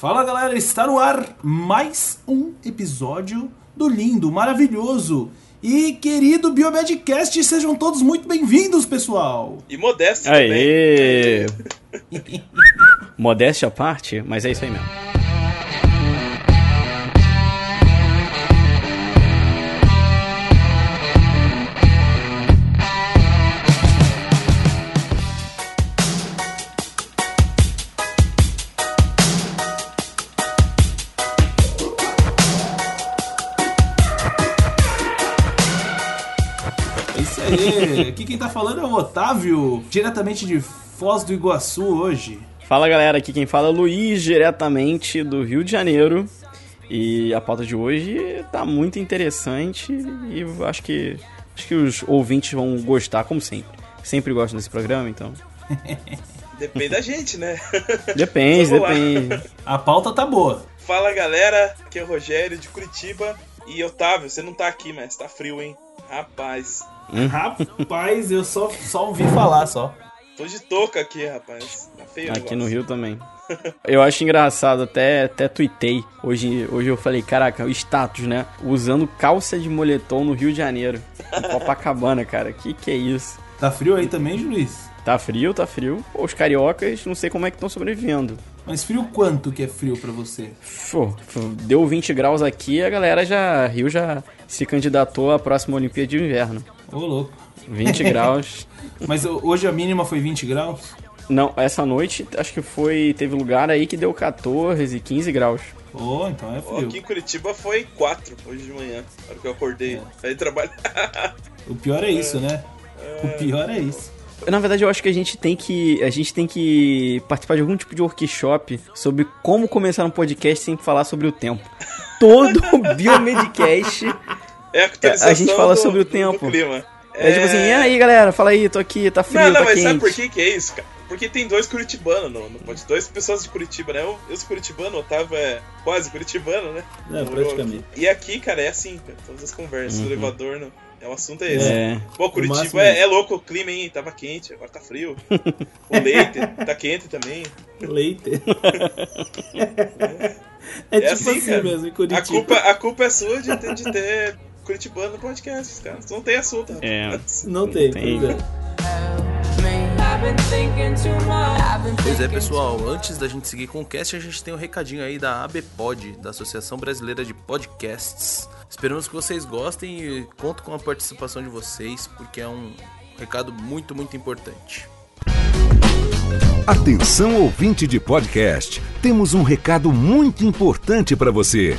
Fala galera, está no ar mais um episódio do lindo, maravilhoso e querido Biomedcast. Sejam todos muito bem-vindos, pessoal! E modesto Aê! Modéstia à parte, mas é isso aí mesmo. Falando é o Otávio, diretamente de Foz do Iguaçu hoje. Fala galera, aqui quem fala é o Luiz, diretamente do Rio de Janeiro. E a pauta de hoje tá muito interessante e acho que, acho que os ouvintes vão gostar, como sempre. Sempre gostam desse programa, então. Depende da gente, né? Depende, depende. A pauta tá boa. Fala galera, aqui é o Rogério de Curitiba. E Otávio, você não tá aqui, mas tá frio, hein? Rapaz, Rapaz, eu só, só ouvi falar só. tô de touca aqui, rapaz. Tá feio Aqui no Rio também. Eu acho engraçado, até, até tuitei. Hoje, hoje eu falei, caraca, o status, né? Usando calça de moletom no Rio de Janeiro. Em Copacabana, cara. Que que é isso? Tá frio aí também, Luiz? Tá frio, tá frio. Pô, Os cariocas, não sei como é que estão sobrevivendo. Mas frio quanto que é frio pra você? Pô, pô, deu 20 graus aqui, a galera já. Rio já se candidatou à próxima Olimpíada de Inverno. Ô, louco. 20 graus. Mas ho- hoje a mínima foi 20 graus? Não, essa noite acho que foi. Teve lugar aí que deu 14, 15 graus. Ô, então é frio. Aqui em Curitiba foi 4 hoje de manhã, na hora que eu acordei. Aí trabalhar. O pior é isso, né? O pior é isso. Na verdade, eu acho que a gente tem que. A gente tem que participar de algum tipo de workshop sobre como começar um podcast sem falar sobre o tempo. Todo Biomedcast. É a atualização A gente fala do- sobre o tempo. clima. É, tipo assim, e aí galera, fala aí, tô aqui, tá frio, Não, não, tá mas quente. sabe por que que é isso, cara? Porque tem dois curitibanos no, no podcast. Dois pessoas de Curitiba, né? Eu, eu sou curitibano, o Otávio é quase curitibano, né? É, praticamente. aqui. E aqui, cara, é assim, cara. Todas as conversas do elevador, não. É, o assunto é esse. É. Pô, Curitiba é é, é louco o clima, hein? Tava quente, agora tá frio. o leite tá quente também. Leite. é, tipo assim, assim, cara. mesmo, em A Curitiba. culpa, a culpa é sua de ter, de ter Curitibano no podcast, cara. Não tem assunto, É. rapaz. Não tem, Tem. pois é. Pois é, pessoal, antes da gente seguir com o cast, a gente tem um recadinho aí da ABPOD, da Associação Brasileira de Podcasts. Esperamos que vocês gostem e conto com a participação de vocês, porque é um recado muito, muito importante. Atenção ouvinte de podcast, temos um recado muito importante para você.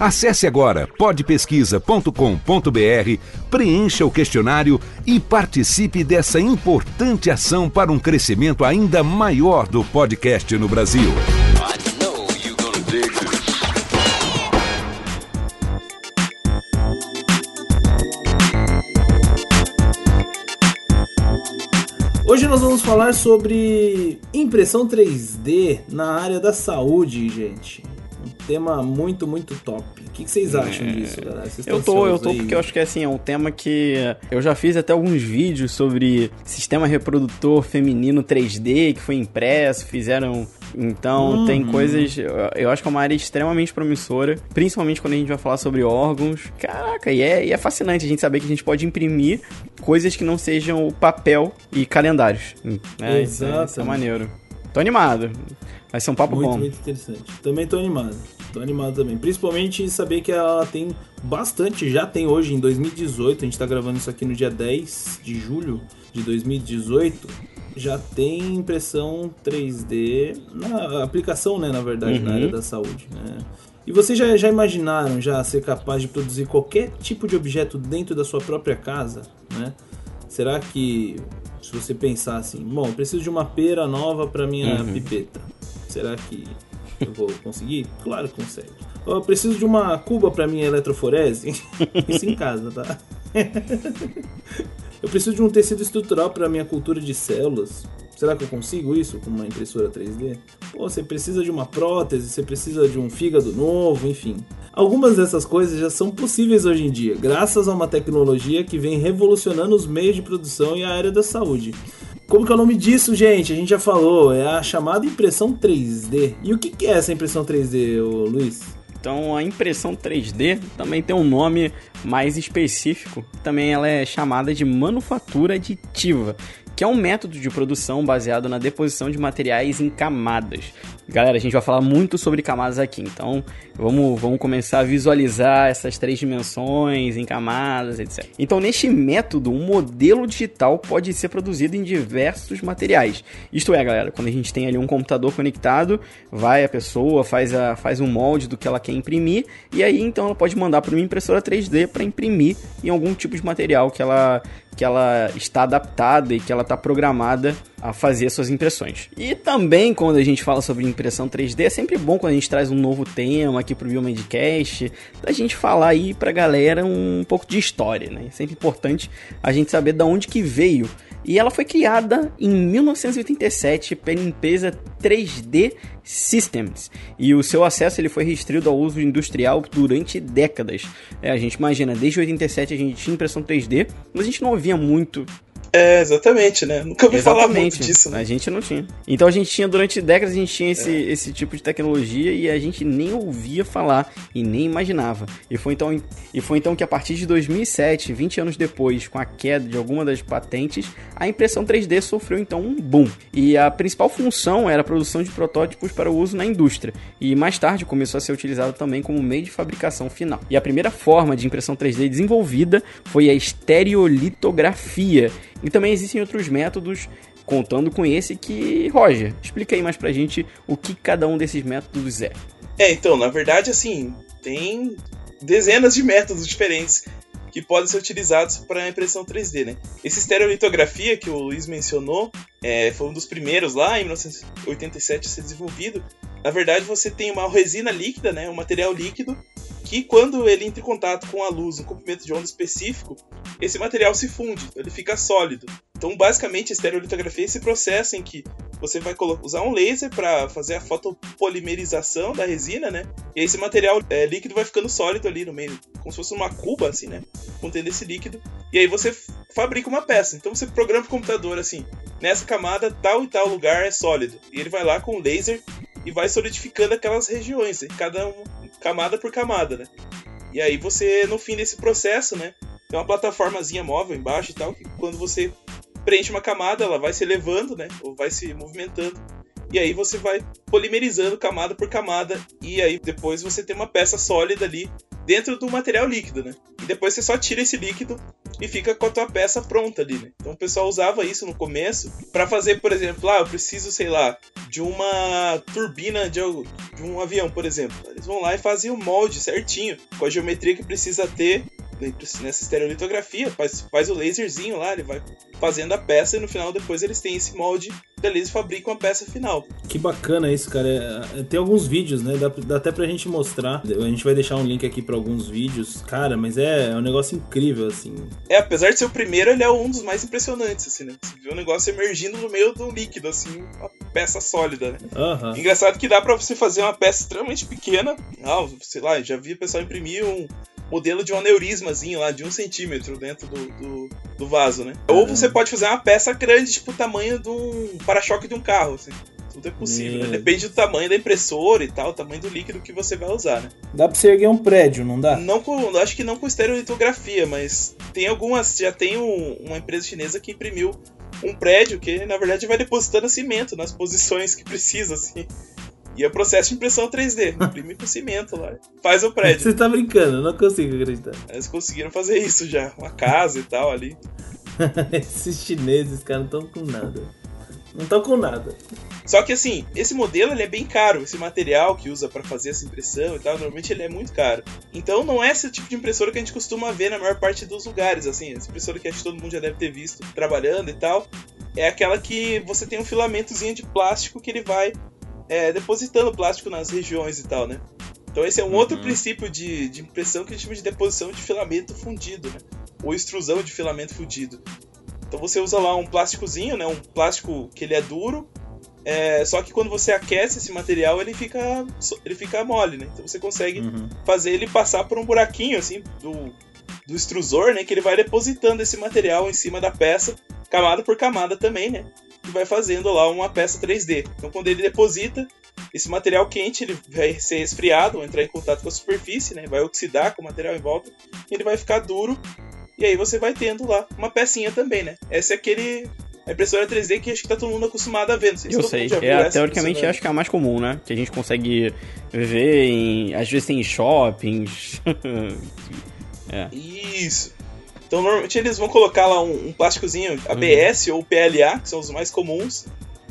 Acesse agora podpesquisa.com.br, preencha o questionário e participe dessa importante ação para um crescimento ainda maior do podcast no Brasil. Hoje nós vamos falar sobre impressão 3D na área da saúde, gente. Um tema muito, muito top. O que que vocês acham disso, galera? Vocês Eu tô, eu tô, aí? porque eu acho que assim, é um tema que eu já fiz até alguns vídeos sobre sistema reprodutor feminino 3D que foi impresso, fizeram. Então, Uhum. tem coisas. Eu, acho que é uma área extremamente promissora, principalmente quando a gente vai falar sobre órgãos. Caraca, e é, e é fascinante a gente saber que a gente pode imprimir coisas que não sejam papel e calendários. É, isso, é, isso é maneiro. Tô animado. Vai ser um papo Muito, bom. muito interessante. Também tô animado. Tô animado também. Principalmente saber que ela tem bastante, já tem hoje, em 2018, a gente tá gravando isso aqui no dia 10 de julho de 2018, já tem impressão 3D na aplicação, né, na verdade, na Uhum. área da saúde, né? E vocês já, já imaginaram já ser capaz de produzir qualquer tipo de objeto dentro da sua própria casa, né? Será que se você pensar assim, bom, eu preciso de uma pera nova para minha pipeta. Será que eu vou conseguir? Claro que consegue. Eu preciso de uma cuba para minha eletroforese. Isso em casa, tá? Eu preciso de um tecido estrutural para minha cultura de células. Será que eu consigo isso com uma impressora 3D? Pô, você precisa de uma prótese, você precisa de um fígado novo, enfim. Algumas dessas coisas já são possíveis hoje em dia, graças a uma tecnologia que vem revolucionando os meios de produção e a área da saúde. Como que é o nome disso, gente? A gente já falou, é a chamada impressão 3D. E o que é essa impressão 3D, ô Luiz? Então a impressão 3D também tem um nome mais específico, também ela é chamada de manufatura aditiva, que é um método de produção baseado na deposição de materiais em camadas. Galera, a gente vai falar muito sobre camadas aqui, então vamos, vamos começar a visualizar essas três dimensões em camadas, etc. Então, neste método, um modelo digital pode ser produzido em diversos materiais. Isto é, galera, quando a gente tem ali um computador conectado, vai a pessoa, faz, a, faz um molde do que ela quer imprimir, e aí então ela pode mandar para uma impressora 3D para imprimir em algum tipo de material que ela, que ela está adaptada e que ela está programada a fazer suas impressões. E também quando a gente fala sobre impressão 3D, é sempre bom quando a gente traz um novo tema aqui pro Biomedcast, da gente falar aí pra galera um pouco de história, né? É sempre importante a gente saber de onde que veio. E ela foi criada em 1987 pela empresa 3D Systems. E o seu acesso ele foi restrito ao uso industrial durante décadas. É, a gente imagina, desde 87 a gente tinha impressão 3D, mas a gente não ouvia muito É, exatamente, né? Nunca ouvi falar muito disso, né? A gente não tinha. Então a gente tinha, durante décadas, a gente tinha esse, esse tipo de tecnologia e a gente nem ouvia falar e nem imaginava. E foi, então, e foi então que a partir de 2007, 20 anos depois, com a queda de alguma das patentes, a impressão 3D sofreu então um boom. E a principal função era a produção de protótipos para o uso na indústria. E mais tarde começou a ser utilizado também como meio de fabricação final. E a primeira forma de impressão 3D desenvolvida foi a estereolitografia. E também existem outros métodos contando com esse que, Roger, explica aí mais pra gente o que cada um desses métodos é. É, então, na verdade, assim, tem dezenas de métodos diferentes que podem ser utilizados para impressão 3D, né? Esse estereolitografia que o Luiz mencionou é, foi um dos primeiros lá em 1987 a ser desenvolvido. Na verdade, você tem uma resina líquida, né, um material líquido, que quando ele entra em contato com a luz, um comprimento de onda específico, esse material se funde, ele fica sólido. Então, basicamente, a estereolitografia é esse processo em que você vai usar um laser para fazer a fotopolimerização da resina, né? E esse material é, líquido vai ficando sólido ali no meio, como se fosse uma cuba, assim, né? Contendo esse líquido. E aí você fabrica uma peça. Então você programa o computador assim: nessa camada, tal e tal lugar é sólido. E ele vai lá com o laser e vai solidificando aquelas regiões, né? cada um, camada por camada, né? E aí você, no fim desse processo, né? Tem uma plataformazinha móvel embaixo e tal, que quando você preenche uma camada, ela vai se elevando, né? Ou vai se movimentando. E aí você vai polimerizando camada por camada. E aí depois você tem uma peça sólida ali dentro do material líquido, né? E depois você só tira esse líquido e fica com a tua peça pronta ali, né? Então o pessoal usava isso no começo para fazer, por exemplo, ah, eu preciso, sei lá, de uma turbina de, de um avião, por exemplo. Eles vão lá e fazem o molde certinho, com a geometria que precisa ter nessa estereolitografia, faz, faz o laserzinho lá, ele vai fazendo a peça e no final depois eles têm esse molde, eles fabricam a peça final. Que bacana isso, cara. É, é, tem alguns vídeos, né? Dá, dá, até pra gente mostrar. A gente vai deixar um link aqui pra alguns vídeos. Cara, mas é, é um negócio incrível, assim. É, apesar de ser o primeiro, ele é um dos mais impressionantes, assim, né? Você vê o negócio emergindo no meio do líquido, assim, uma peça sólida, né? Uhum. Engraçado que dá pra você fazer uma peça extremamente pequena. Ah, sei lá, já vi o pessoal imprimir um, modelo de um aneurismazinho lá, de um centímetro dentro do, do, do vaso, né? Ou você pode fazer uma peça grande, tipo o tamanho de um para-choque de um carro, assim. Tudo é possível, né? Depende do tamanho da impressora e tal, o tamanho do líquido que você vai usar, né? Dá pra você erguer um prédio, não dá? Não com, acho que não com estereolitografia, mas tem algumas, já tem um, uma empresa chinesa que imprimiu um prédio que, na verdade, vai depositando cimento nas posições que precisa, assim. E é processo de impressão 3D. Imprime com cimento lá. Faz o prédio. Você tá brincando, eu não consigo acreditar. Eles conseguiram fazer isso já. Uma casa e tal ali. Esses chineses, cara, não estão com nada. Não estão com nada. Só que assim, esse modelo ele é bem caro. Esse material que usa para fazer essa impressão e tal, normalmente ele é muito caro. Então não é esse tipo de impressora que a gente costuma ver na maior parte dos lugares. Assim, essa impressora que acho que todo mundo já deve ter visto trabalhando e tal. É aquela que você tem um filamentozinho de plástico que ele vai é, depositando plástico nas regiões e tal, né? Então esse é um uhum. outro princípio de, de impressão que a gente chama de deposição de filamento fundido, né? Ou extrusão de filamento fundido. Então você usa lá um plásticozinho, né? Um plástico que ele é duro, é, só que quando você aquece esse material, ele fica, ele fica mole, né? Então você consegue Uhum. fazer ele passar por um buraquinho, assim, do, do extrusor, né? Que ele vai depositando esse material em cima da peça, camada por camada também, né? E vai fazendo lá uma peça 3D. Então quando ele deposita, esse material quente ele vai ser esfriado, entrar em contato com a superfície, né? Vai oxidar com o material em volta, e ele vai ficar duro. E aí você vai tendo lá uma pecinha também, né? Essa é aquele a impressora 3D que acho que tá todo mundo acostumado a ver. Não sei se Eu sei. É, teoricamente, acho que é a mais comum, né? Que a gente consegue ver em. Às vezes tem em shoppings. Isso. Então, normalmente eles vão colocar lá um, um plásticozinho ABS ou PLA, que são os mais comuns.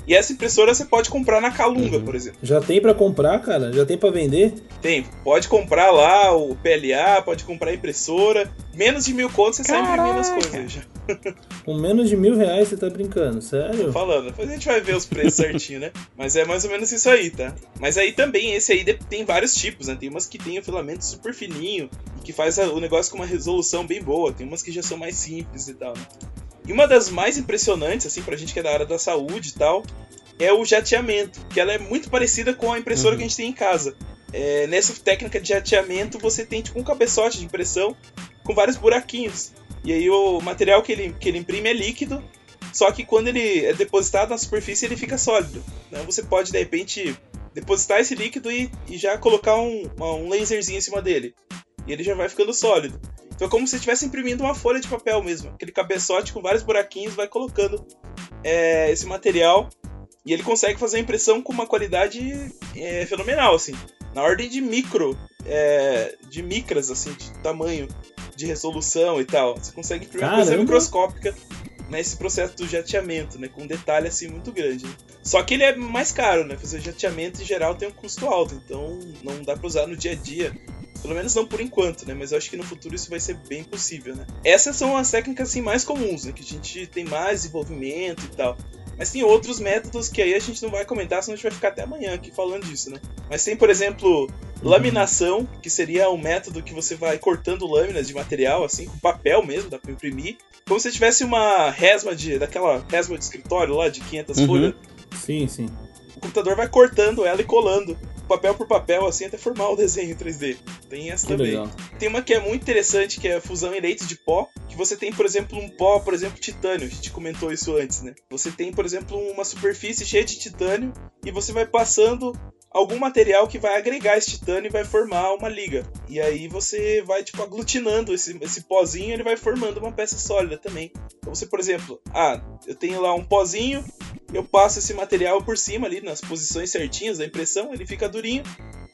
E essa impressora você pode comprar na Calunga, Uhum. por exemplo. Já tem pra comprar, cara? Já tem pra vender? Tem, pode comprar lá o PLA, pode comprar a impressora. Menos de mil contos você sai imprimindo as coisas já. Com menos de mil reais você tá brincando, Tô sério? falando. Depois a gente vai ver os preços certinho, né? Mas é mais ou menos isso aí, tá? Mas aí também, esse aí tem vários tipos, né? Tem umas que tem o filamento super fininho e que faz o negócio com uma resolução bem boa. Tem umas que já são mais simples e tal, né? E uma das mais impressionantes, assim, pra gente que é da área da saúde e tal, é o jateamento, que ela é muito parecida com a impressora que a gente tem em casa. É, nessa técnica de jateamento, você tem tipo um cabeçote de impressão com vários buraquinhos. E aí o material que ele, que ele imprime é líquido, só que quando ele é depositado na superfície, ele fica sólido. Então você pode, de repente, depositar esse líquido e, e já colocar um, um laserzinho em cima dele. E ele já vai ficando sólido. Então é como se estivesse imprimindo uma folha de papel mesmo. Aquele cabeçote com vários buraquinhos vai colocando é, esse material. E ele consegue fazer a impressão com uma qualidade é, fenomenal, assim. Na ordem de micro, é, de micras, assim, de tamanho, de resolução e tal. Você consegue imprimir uma coisa microscópica nesse processo do jateamento, né? Com um detalhe, assim, muito grande. né? Só que ele é mais caro, né? Fazer jateamento, em geral, tem um custo alto. Então, não dá pra usar no dia a dia. Pelo menos não por enquanto, né? Mas eu acho que no futuro isso vai ser bem possível, né? Essas são as técnicas, assim, mais comuns, né? Que a gente tem mais desenvolvimento e tal. Mas tem outros métodos que aí a gente não vai comentar, senão a gente vai ficar até amanhã aqui falando disso, né? Mas tem, por exemplo, laminação, que seria um método que você vai cortando lâminas de material, assim, com papel mesmo, dá pra imprimir. Como se tivesse uma resma de. daquela resma de escritório lá, de 500 Uhum. folhas. Sim, sim. O computador vai cortando ela e colando, papel por papel, assim, até formar o desenho em 3D. Tem essa Que também. legal. Tem uma que é muito interessante, que é a fusão em leite de pó, que você tem, por exemplo, um pó, por exemplo, titânio, a gente comentou isso antes, né? Você tem, por exemplo, uma superfície cheia de titânio e você vai passando algum material que vai agregar esse titânio e vai formar uma liga. E aí você vai, tipo, aglutinando esse, esse pozinho ele vai formando uma peça sólida também. Então você, por exemplo, ah, eu tenho lá um pozinho, eu passo esse material por cima ali, nas posições certinhas da impressão, ele fica durinho,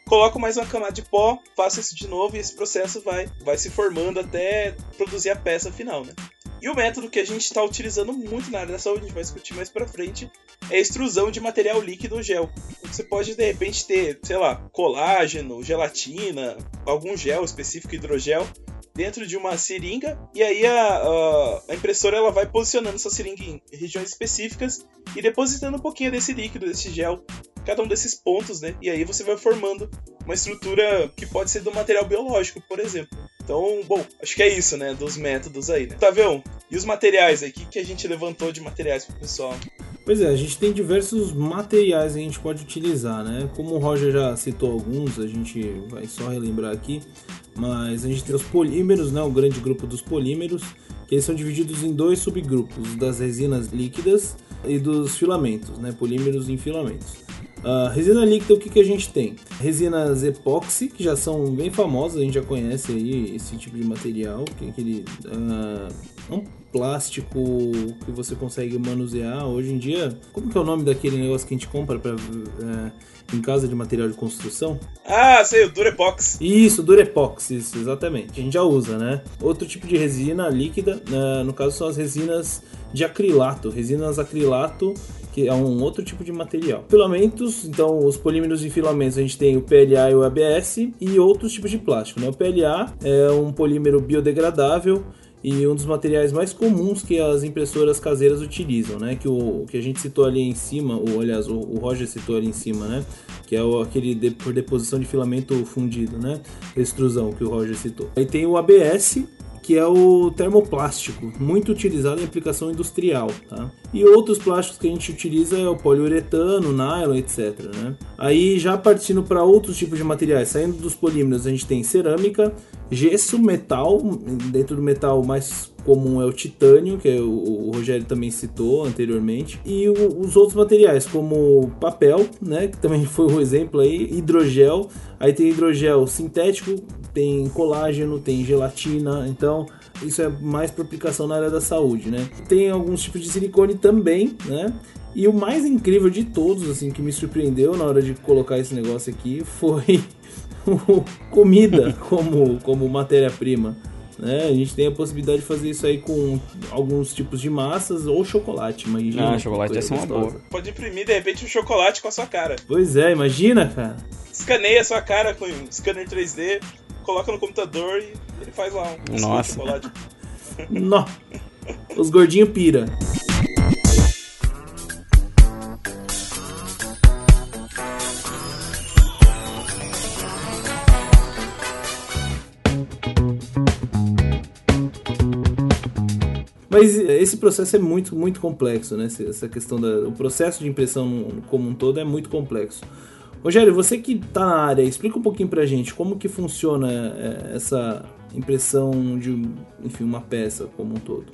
coloco mais uma camada de pó, faço isso de novo e esse processo vai, vai se formando até produzir a peça final, né? E o método que a gente está utilizando muito na área da saúde, a gente vai discutir mais pra frente, é extrusão de material líquido ou gel. Você pode de repente ter, sei lá, colágeno, gelatina, algum gel específico, hidrogel, dentro de uma seringa, e aí a, a, a impressora ela vai posicionando essa seringa em regiões específicas e depositando um pouquinho desse líquido, desse gel, cada um desses pontos, né? E aí você vai formando uma estrutura que pode ser do material biológico, por exemplo. Então, bom, acho que é isso, né? Dos métodos aí, né? Tavião, e os materiais aí? O que, que a gente levantou de materiais pro pessoal? Pois é, a gente tem diversos materiais que a gente pode utilizar, né? Como o Roger já citou alguns, a gente vai só relembrar aqui, mas a gente tem os polímeros, né? O grande grupo dos polímeros, que eles são divididos em dois subgrupos, das resinas líquidas e dos filamentos, né? Polímeros em filamentos. Uh, resina líquida, o que, que a gente tem? Resinas epóxi, que já são bem famosas, a gente já conhece aí esse tipo de material, que é aquele uh, um plástico que você consegue manusear. Hoje em dia, como que é o nome daquele negócio que a gente compra pra, uh, em casa de material de construção? Ah, sei, o Durepox. Isso, Durepox, isso, exatamente. A gente já usa, né? Outro tipo de resina líquida, no caso são as resinas de acrilato, resinas acrilato que é um outro tipo de material. Filamentos, então os polímeros de filamentos a gente tem o PLA e o ABS e outros tipos de plástico. Né? O PLA é um polímero biodegradável e um dos materiais mais comuns que as impressoras caseiras utilizam, né? Que o que a gente citou ali em cima, ou aliás, o, o Roger citou ali em cima, né? Que é o, aquele de, por deposição de filamento fundido, né? Extrusão que o Roger citou. Aí tem o ABS, que é o termoplástico, muito utilizado em aplicação industrial, tá? E outros plásticos que a gente utiliza é o poliuretano, nylon, etc. Né? Aí já partindo para outros tipos de materiais, saindo dos polímeros, a gente tem cerâmica, gesso, metal, dentro do metal mais comum é o titânio, que é o, Rogério também citou anteriormente, e o, os outros materiais, como papel, né, que também foi um exemplo aí, hidrogel, aí tem hidrogel sintético, tem colágeno, tem gelatina, então isso é mais para aplicação na área da saúde, né? Tem alguns tipos de silicone também, né? E o mais incrível de todos, assim, que me surpreendeu na hora de colocar esse negócio aqui foi comida como, como matéria-prima. Né? A gente tem a possibilidade de fazer isso aí com alguns tipos de massas ou chocolate, imagina. Ah, chocolate ia ser uma boa. Pode imprimir, de repente, um chocolate com a sua cara. Pois é, imagina, cara. Escaneia a sua cara com um scanner 3D, coloca no computador e ele faz lá um Nossa. chocolate. Nó. Os gordinhos pira. Mas esse processo é muito, muito complexo, né? Essa questão da, o processo de impressão como um todo é muito complexo. Rogério, você que tá na área, explica um pouquinho pra gente como que funciona é, essa impressão de, enfim, uma peça como um todo.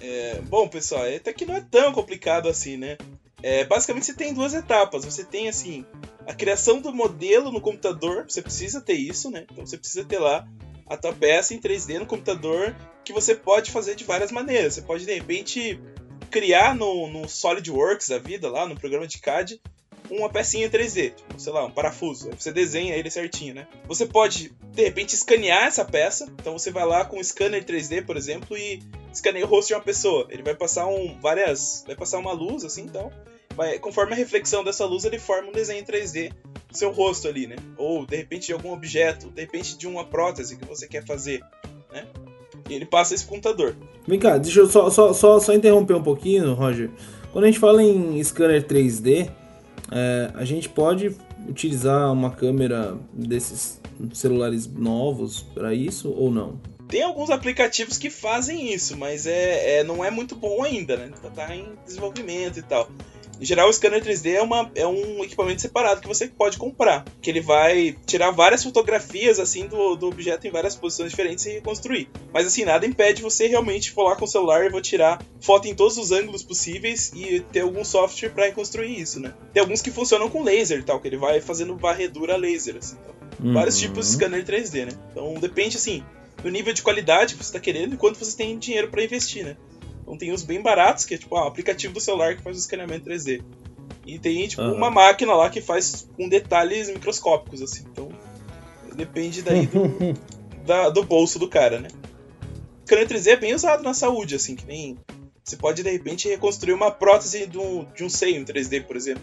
É, bom, pessoal, até que não é tão complicado assim, né? É, basicamente você tem duas etapas. Você tem assim a criação do modelo no computador. Você precisa ter isso, né? Então você precisa ter lá a tua peça em 3D no computador que você pode fazer de várias maneiras. Você pode de repente criar no, no SolidWorks da vida lá no programa de CAD uma pecinha em 3D, tipo, sei lá, um parafuso. Você desenha ele certinho, né? Você pode de repente escanear essa peça. Então você vai lá com um scanner 3D, por exemplo, e escaneia o rosto de uma pessoa. Ele vai passar um várias, vai passar uma luz assim, então, conforme a reflexão dessa luz, ele forma um desenho em 3D do seu rosto ali, né? Ou de repente de algum objeto, de repente de uma prótese que você quer fazer, né? E ele passa esse computador. Vem cá, deixa eu só, só, só, só interromper um pouquinho, Roger. Quando a gente fala em scanner 3D, é, a gente pode utilizar uma câmera desses celulares novos para isso ou não? Tem alguns aplicativos que fazem isso, mas é, é- não é muito bom ainda, né? Tá- Tá em desenvolvimento e tal. Em geral, o scanner 3D é, uma, é um equipamento separado que você pode comprar. Que ele vai tirar várias fotografias assim do, do objeto em várias posições diferentes e reconstruir. Mas assim, nada impede você realmente for lá com o celular e vou tirar foto em todos os ângulos possíveis e ter algum software para reconstruir isso, né? Tem alguns que funcionam com laser e tal, que ele vai fazendo varredura laser, assim. Então, vários Uhum. tipos de scanner 3D, né? Então depende, assim, do nível de qualidade que você tá querendo e quanto você tem dinheiro para investir, né? Então tem os bem baratos, que é tipo ah, o aplicativo do celular que faz o escaneamento 3D. E tem, tipo, Aham. uma máquina lá que faz com detalhes microscópicos, assim. Então, depende daí do, da- do bolso do cara, né? O scanner 3D é bem usado na saúde, assim, que nem... Você pode, de repente, reconstruir uma prótese de um, de um seio em 3D, por exemplo.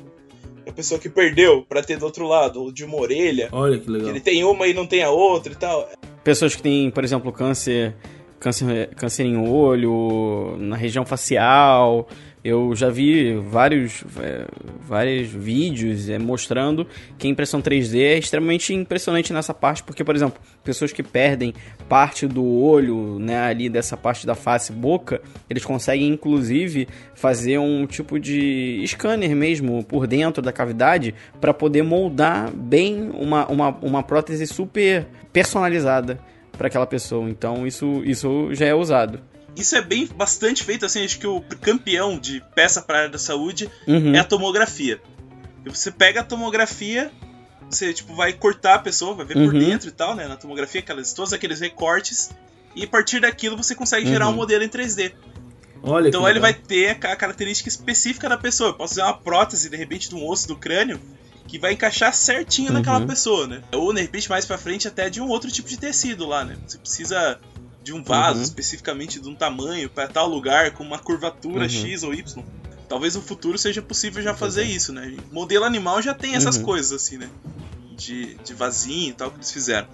A pessoa que perdeu pra ter do outro lado, ou de uma orelha, Olha que que legal. ele tem uma e não tem a outra e tal. Pessoas que têm, por exemplo, câncer, câncer, câncer em olho, na região facial. Eu já vi vários, é, vários vídeos é, mostrando que a impressão 3D é extremamente impressionante nessa parte, porque, por exemplo, pessoas que perdem parte do olho, né, ali dessa parte da face, boca, eles conseguem inclusive fazer um tipo de scanner mesmo por dentro da cavidade para poder moldar bem uma, uma, uma prótese super personalizada para aquela pessoa. Então isso, isso já é usado. Isso é bem bastante feito, assim, acho que o campeão de peça para área da saúde Uhum. é a tomografia. Você pega a tomografia, você tipo vai cortar a pessoa, vai ver por Uhum. dentro e tal, né, na tomografia, aquelas, todos aqueles recortes, e a partir daquilo você consegue gerar Uhum. um modelo em 3D. Olha Então ele legal. vai ter a característica específica da pessoa. Eu posso fazer uma prótese, de repente, de um osso do crânio que vai encaixar certinho naquela Uhum. pessoa, né? Ou, de repente, mais pra frente, até de um outro tipo de tecido lá, né? Você precisa de um vaso Uhum. especificamente de um tamanho para tal lugar com uma curvatura Uhum. X ou Y. Talvez no futuro seja possível já fazer isso, né? Modelo animal já tem essas Uhum. coisas, assim, né? De, de vasinho e tal que eles fizeram.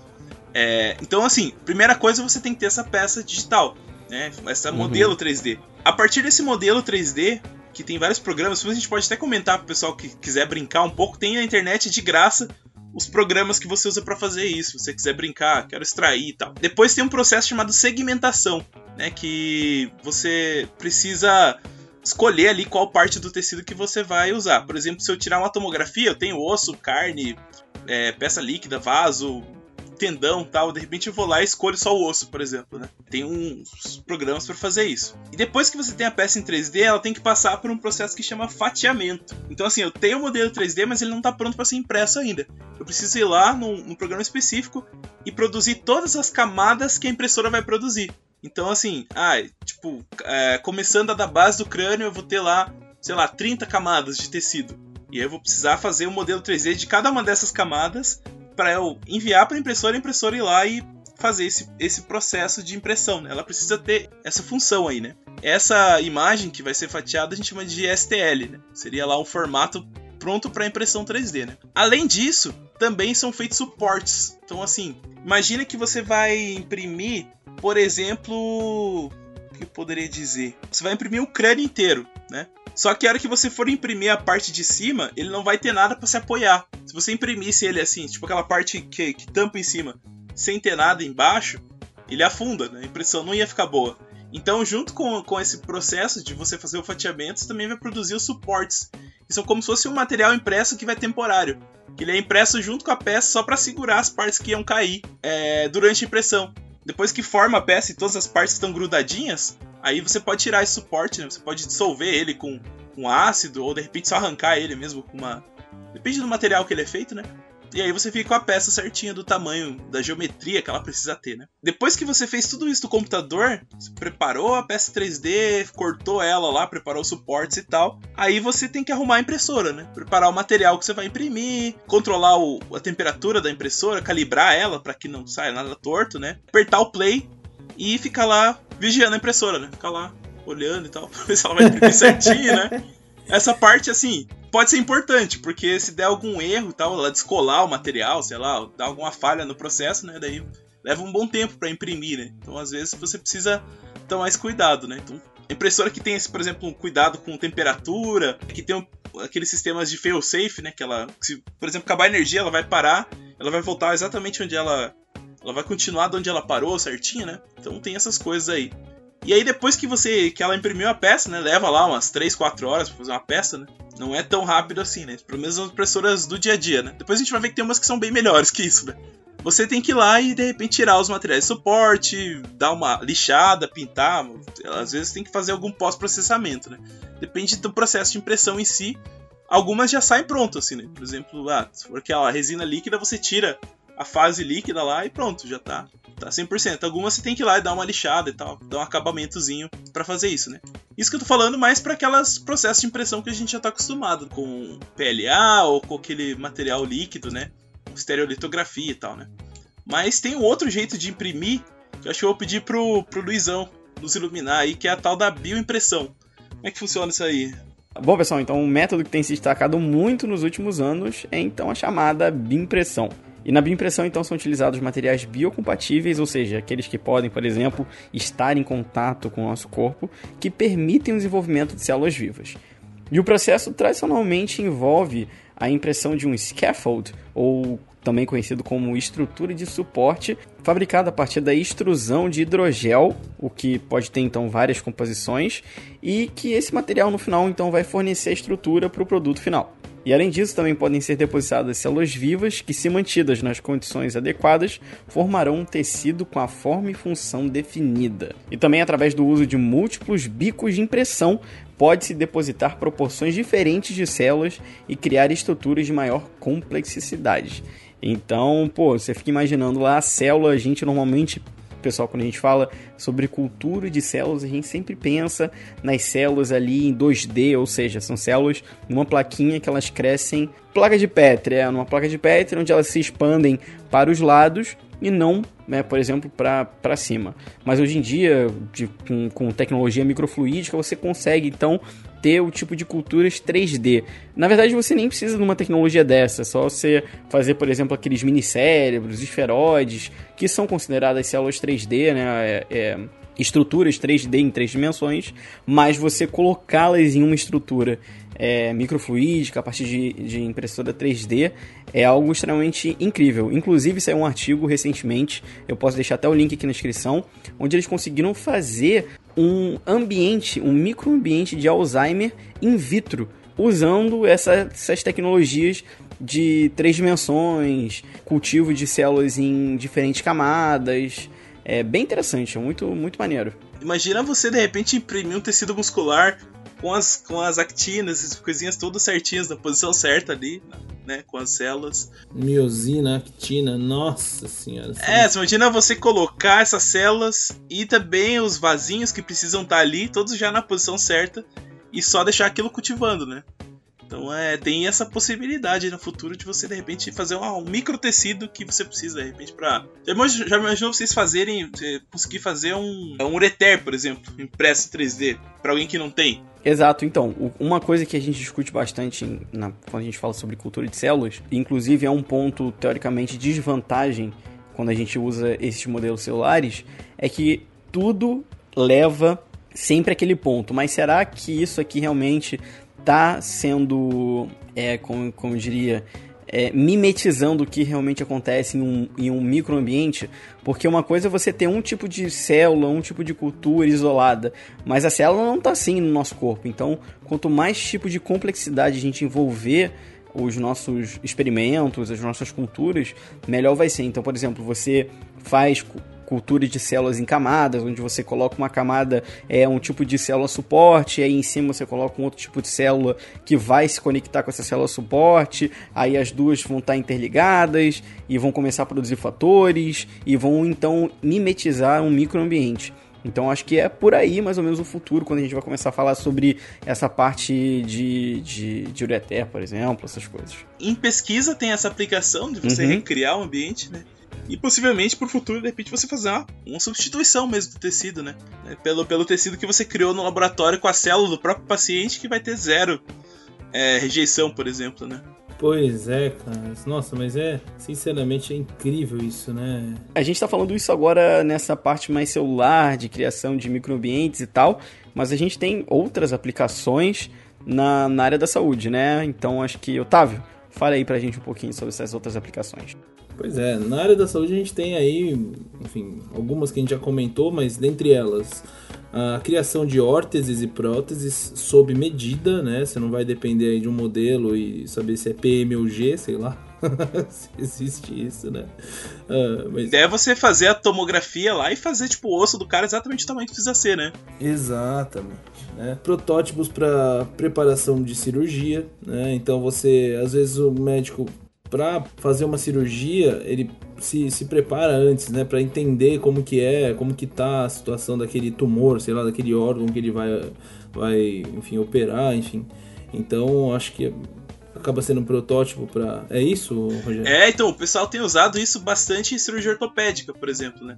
É, então, assim, primeira coisa você tem que ter essa peça digital, né? Essa Uhum. modelo 3D. A partir desse modelo 3D, que tem vários programas, a gente pode até comentar pro pessoal que quiser brincar um pouco, tem na internet de graça os programas que você usa para fazer isso. Se você quiser brincar, quero extrair e tal. Depois tem um processo chamado segmentação, né? Que você precisa escolher ali qual parte do tecido que você vai usar. Por exemplo, se eu tirar uma tomografia, eu tenho osso, carne, é, peça líquida, vaso, tendão tal, de repente eu vou lá e escolho só o osso, por exemplo, né? Tem uns programas para fazer isso. E depois que você tem a peça em 3D, ela tem que passar por um processo que chama fatiamento. Então assim, eu tenho o modelo 3D, mas ele não está pronto para ser impresso ainda. Eu preciso ir lá num, num programa específico e produzir todas as camadas que a impressora vai produzir. Então, assim, ah, tipo, é, começando da base do crânio, eu vou ter lá, sei lá, 30 camadas de tecido. E aí eu vou precisar fazer o um modelo 3D de cada uma dessas camadas para eu enviar para a impressora, a impressora ir lá e fazer esse, esse processo de impressão. Né? Ela precisa ter essa função aí, né? Essa imagem que vai ser fatiada a gente chama de STL, né? Seria lá um formato pronto para impressão 3D, né? Além disso, também são feitos suportes. Então, assim, imagina que você vai imprimir, por exemplo, o que eu poderia dizer? Você vai imprimir o crânio inteiro, né? Só que a hora que você for imprimir a parte de cima, ele não vai ter nada para se apoiar. Se você imprimisse ele assim, tipo aquela parte que, que tampa em cima, sem ter nada embaixo, ele afunda, né? A impressão não ia ficar boa. Então, junto com, com esse processo de você fazer o fatiamento, você também vai produzir os suportes. Que são como se fosse um material impresso que vai temporário. Que ele é impresso junto com a peça só para segurar as partes que iam cair é, durante a impressão. Depois que forma a peça e todas as partes estão grudadinhas, Aí você pode tirar esse suporte, né? Você pode dissolver ele com, com ácido, ou de repente só arrancar ele mesmo com uma. Depende do material que ele é feito, né? E aí você fica com a peça certinha do tamanho, da geometria que ela precisa ter, né? Depois que você fez tudo isso no computador, você preparou a peça 3D, cortou ela lá, preparou os suportes e tal, aí você tem que arrumar a impressora, né? Preparar o material que você vai imprimir, controlar o, a temperatura da impressora, calibrar ela para que não saia nada torto, né? Apertar o play e ficar lá vigiando a impressora, né? Ficar lá olhando e tal, pra ver se ela vai imprimir certinho, né? Essa parte, assim, pode ser importante, porque se der algum erro e tal, ela descolar o material, sei lá, dar alguma falha no processo, né? Daí leva um bom tempo para imprimir, né? Então, às vezes, você precisa tomar esse cuidado, né? Então, impressora que tem esse, por exemplo, um cuidado com temperatura, que tem um, aqueles sistemas de fail-safe, né? Que ela, se, por exemplo, acabar a energia, ela vai parar, ela vai voltar exatamente onde ela ela vai continuar de onde ela parou certinho, né? Então tem essas coisas aí. E aí depois que você que ela imprimiu a peça, né, leva lá umas 3, 4 horas para fazer uma peça, né? Não é tão rápido assim, né? Pelo menos as impressoras do dia a dia, né? Depois a gente vai ver que tem umas que são bem melhores que isso, né? Você tem que ir lá e de repente tirar os materiais de suporte, dar uma lixada, pintar, às vezes tem que fazer algum pós-processamento, né? Depende do processo de impressão em si. Algumas já saem prontas, assim, né? Por exemplo, ah, se for aquela resina líquida, você tira a fase líquida lá e pronto, já tá. Tá 100%. Algumas você tem que ir lá e dar uma lixada e tal, dar um acabamentozinho para fazer isso, né? Isso que eu tô falando mais para aquelas processos de impressão que a gente já tá acostumado, com PLA ou com aquele material líquido, né? Estereolitografia e tal, né? Mas tem um outro jeito de imprimir que eu acho que eu vou pedir pro, pro Luizão nos iluminar aí, que é a tal da bioimpressão. Como é que funciona isso aí? Bom, pessoal, então um método que tem se destacado muito nos últimos anos é então a chamada bioimpressão. E na bioimpressão, então, são utilizados materiais biocompatíveis, ou seja, aqueles que podem, por exemplo, estar em contato com o nosso corpo, que permitem o desenvolvimento de células vivas. E o processo tradicionalmente envolve a impressão de um scaffold, ou também conhecido como estrutura de suporte, fabricada a partir da extrusão de hidrogel, o que pode ter então várias composições, e que esse material no final então vai fornecer a estrutura para o produto final. E além disso, também podem ser depositadas células vivas que, se mantidas nas condições adequadas, formarão um tecido com a forma e função definida. E também através do uso de múltiplos bicos de impressão, pode-se depositar proporções diferentes de células e criar estruturas de maior complexidade. Então, pô, você fica imaginando lá a célula, a gente normalmente pessoal, quando a gente fala sobre cultura de células, a gente sempre pensa nas células ali em 2D, ou seja, são células numa plaquinha que elas crescem, placa de Petri, é, numa placa de Petri onde elas se expandem para os lados e não, né, por exemplo, para cima. Mas hoje em dia, de, com, com tecnologia microfluídica, você consegue então ter o tipo de culturas 3D. Na verdade, você nem precisa de uma tecnologia dessa, é só você fazer, por exemplo, aqueles minicérebros, esferoides, que são consideradas células 3D, né? É, é, estruturas 3D em três dimensões, mas você colocá-las em uma estrutura é, microfluídica, a partir de, de impressora 3D, é algo extremamente incrível. Inclusive, saiu um artigo recentemente, eu posso deixar até o link aqui na descrição, onde eles conseguiram fazer um ambiente, um microambiente de Alzheimer in vitro, usando essa, essas tecnologias de três dimensões, cultivo de células em diferentes camadas. É bem interessante, é muito, muito maneiro. Imagina você de repente imprimir um tecido muscular com as, com as actinas, as coisinhas todas certinhas na posição certa ali, né? Com as células. Miosina, actina, nossa senhora. É, você imagina você colocar essas células e também os vasinhos que precisam estar ali, todos já na posição certa, e só deixar aquilo cultivando, né? Então é, tem essa possibilidade no futuro de você de repente fazer um, um micro tecido que você precisa de repente para já, já imaginou vocês fazerem você conseguir fazer um um ureter, por exemplo, impresso 3D para alguém que não tem. Exato, então, uma coisa que a gente discute bastante na- quando a gente fala sobre cultura de células, inclusive é um ponto teoricamente de desvantagem quando a gente usa esses modelos celulares, é que tudo leva sempre aquele ponto. Mas será que isso aqui realmente está sendo, é, como, como eu diria, é, mimetizando o que realmente acontece em um, em um microambiente, porque uma coisa é você ter um tipo de célula, um tipo de cultura isolada, mas a célula não está assim no nosso corpo. Então, quanto mais tipo de complexidade a gente envolver os nossos experimentos, as nossas culturas, melhor vai ser. Então, por exemplo, você faz cultura de células em camadas, onde você coloca uma camada, é um tipo de célula suporte, aí em cima você coloca um outro tipo de célula que vai se conectar com essa célula suporte, aí as duas vão estar interligadas e vão começar a produzir fatores e vão então mimetizar um microambiente. Então acho que é por aí mais ou menos o futuro, quando a gente vai começar a falar sobre essa parte de, de, de ureter, por exemplo, essas coisas. Em pesquisa tem essa aplicação de você Uhum. recriar o ambiente, né? E possivelmente pro futuro, de repente, você fazer uma, uma substituição mesmo do tecido, né? É, Pelo, pelo tecido que você criou no laboratório com a célula do próprio paciente que vai ter zero é, rejeição, por exemplo, né? Pois é, cara. Nossa, mas é, sinceramente, é incrível isso, né? A gente está falando isso agora nessa parte mais celular, de criação de microambientes e tal, mas a gente tem outras aplicações na, na área da saúde, né? Então acho que, Otávio, fala aí pra gente um pouquinho sobre essas outras aplicações. Pois é, na área da saúde a gente tem aí, enfim, algumas que a gente já comentou, mas dentre elas, a criação de órteses e próteses sob medida, né? Você não vai depender aí de um modelo e saber se é PM ou G, sei lá. se existe isso, né? A mas ideia é você fazer a tomografia lá e fazer, tipo, o osso do cara exatamente o tamanho que precisa ser, né? Exatamente. Né? Protótipos para preparação de cirurgia. Né? Então você, às vezes o médico para fazer uma cirurgia ele se, se prepara antes, né, para entender como que é, como que tá a situação daquele tumor, sei lá, daquele órgão que ele vai, vai, enfim, operar, enfim. Então acho que acaba sendo um protótipo para é isso, Rogério? É, então, o pessoal tem usado isso bastante em cirurgia ortopédica, por exemplo, né?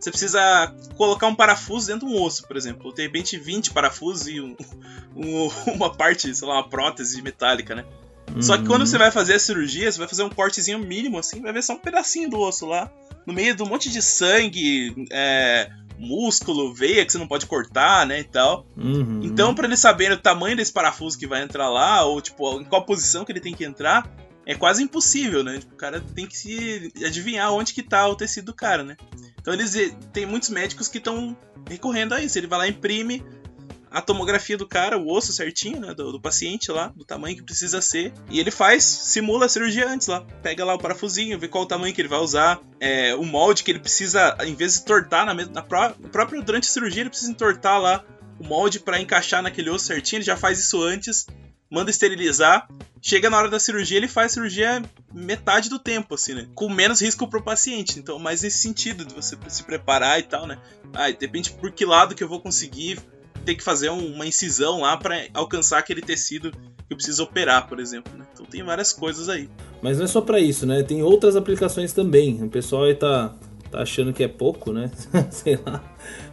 Você precisa colocar um parafuso dentro de um osso, por exemplo. Ou de repente 20 parafusos e um- um- uma parte, sei lá, uma prótese metálica, né? Só que quando você vai fazer a cirurgia, você vai fazer um cortezinho mínimo, assim, vai ver só um pedacinho do osso lá. No meio de um monte de sangue, é, músculo, veia que você não pode cortar, né, e tal. Uhum. Então, pra ele saber o tamanho desse parafuso que vai entrar lá, ou tipo, em qual posição que ele tem que entrar, é quase impossível, né? Tipo, o cara tem que se adivinhar onde que tá o tecido do cara, né? Então eles tem muitos médicos que estão recorrendo a isso. Ele vai lá e imprime a tomografia do cara, o osso certinho, né? Do, do paciente lá, do tamanho que precisa ser. E ele faz, simula a cirurgia antes lá. Pega lá o parafusinho, vê qual o tamanho que ele vai usar, é, o molde que ele precisa, em vez de tortar na, na pró- própria durante a cirurgia, ele precisa entortar lá o molde para encaixar naquele osso certinho. Ele já faz isso antes, manda esterilizar. Chega na hora da cirurgia, ele faz a cirurgia metade do tempo, assim, né? Com menos risco pro paciente. Então, mais nesse sentido de você se preparar e tal, né? Ah, depende por que lado que eu vou conseguir ter que fazer um- uma incisão lá para alcançar aquele tecido que eu preciso operar, por exemplo. Né? Então tem várias coisas aí. Mas não é só pra isso, né? Tem outras aplicações também. O pessoal aí tá, tá achando que é pouco, né? sei lá.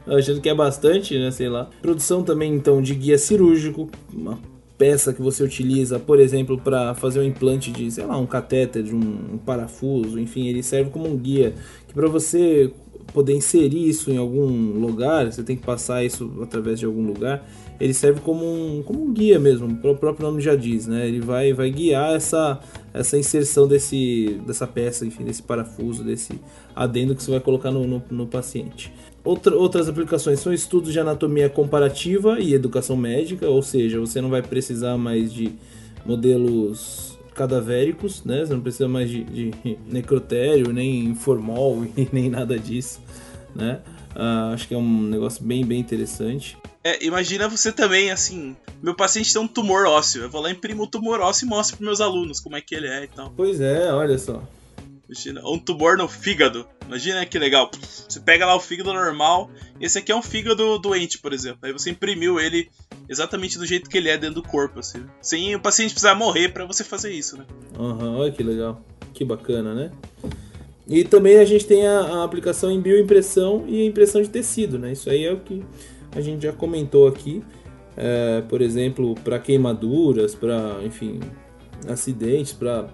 Tá achando que é bastante, né? Sei lá. Produção também, então, de guia cirúrgico. Uma peça que você utiliza, por exemplo, para fazer um implante de, sei lá, um catéter, de um, um parafuso. Enfim, ele serve como um guia. Que para você poder inserir isso em algum lugar, você tem que passar isso através de algum lugar, ele serve como um, como um guia mesmo, o próprio nome já diz, né? Ele vai, vai guiar essa, essa inserção desse, dessa peça, enfim, desse parafuso, desse adendo que você vai colocar no, no, no paciente. Outra, outras aplicações são estudos de anatomia comparativa e educação médica, ou seja, você não vai precisar mais de modelos cadavéricos, né? Você não precisa mais de, de necrotério, nem formol e nem nada disso, né? Ah, acho que é um negócio bem, bem interessante. É, imagina você também, assim, meu paciente tem um tumor ósseo, eu vou lá imprimo o tumor ósseo e mostro pros meus alunos como é que ele é e tal. Pois é, olha só. Imagina, um tumor no fígado. Imagina que legal. Você pega lá o fígado normal, esse aqui é um fígado doente, por exemplo. Aí você imprimiu ele exatamente do jeito que ele é dentro do corpo, assim. Sem o paciente precisar morrer para você fazer isso, né? Aham, olha que legal. Que bacana, né? E também a gente tem a, a aplicação em bioimpressão e impressão de tecido, né? Isso aí é o que a gente já comentou aqui. É, por exemplo, para queimaduras, para, enfim, acidentes, para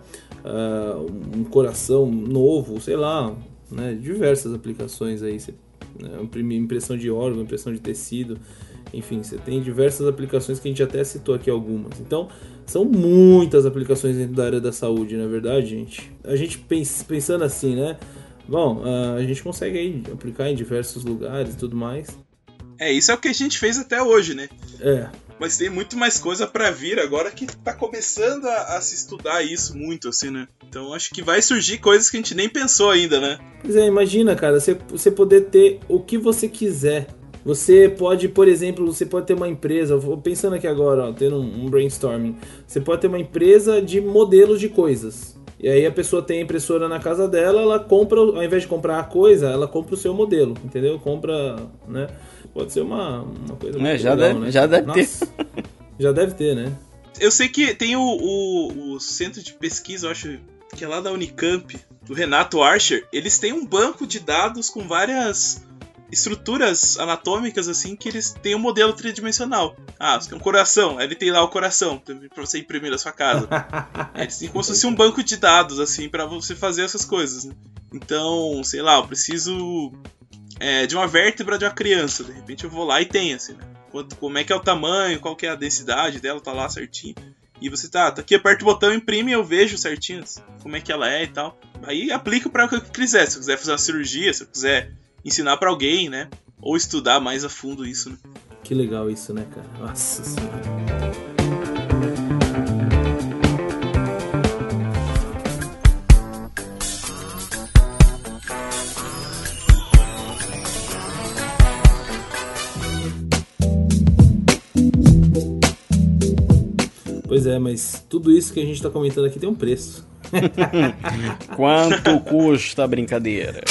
um coração novo, sei lá, né? Diversas aplicações aí. Você, né? Impressão de órgão, impressão de tecido. Enfim, você tem diversas aplicações que a gente até citou aqui algumas. Então, são muitas aplicações dentro da área da saúde, na é verdade, gente. A gente pens pensando assim, né? Bom, a gente consegue aí aplicar em diversos lugares e tudo mais. É, isso é o que a gente fez até hoje, né? É. Mas tem muito mais coisa para vir agora que tá começando a, a, se estudar isso muito, assim, né? Então acho que vai surgir coisas que a gente nem pensou ainda, né? Pois é, imagina, cara, você, você poder ter o que você quiser você pode, por exemplo, você pode ter uma empresa, vou pensando aqui agora, ó, tendo um, um brainstorming. Você pode ter uma empresa de modelos de coisas. E aí a pessoa tem a impressora na casa dela, ela compra, ao invés de comprar a coisa, ela compra o seu modelo, entendeu? Compra, né? Pode ser uma, uma coisa é, já legal, deve, né? Já deve Nossa, ter. já deve ter, né? Eu sei que tem o, o, o centro de pesquisa, eu acho que é lá da Unicamp, do Renato Archer, eles têm um banco de dados com várias estruturas anatômicas assim que eles têm um modelo tridimensional. Ah, você tem um coração, aí ele tem lá o coração para você imprimir na sua casa. eles têm como se fosse um banco de dados assim para você fazer essas coisas. Né? Então, sei lá, eu preciso é, de uma vértebra de uma criança. De repente eu vou lá e tem assim, né? Quanto, como é que é o tamanho, qual que é a densidade dela, tá lá certinho. E você tá, tá aqui, aperta o botão, imprime e eu vejo certinho assim, como é que ela é e tal. Aí aplica para o que eu quiser. Se eu quiser fazer uma cirurgia, se eu quiser ensinar para alguém, né? Ou estudar mais a fundo isso, né? Que legal isso, né, cara? Nossa senhora. Pois é, mas tudo isso que a gente está comentando aqui tem um preço. Quanto custa a brincadeira?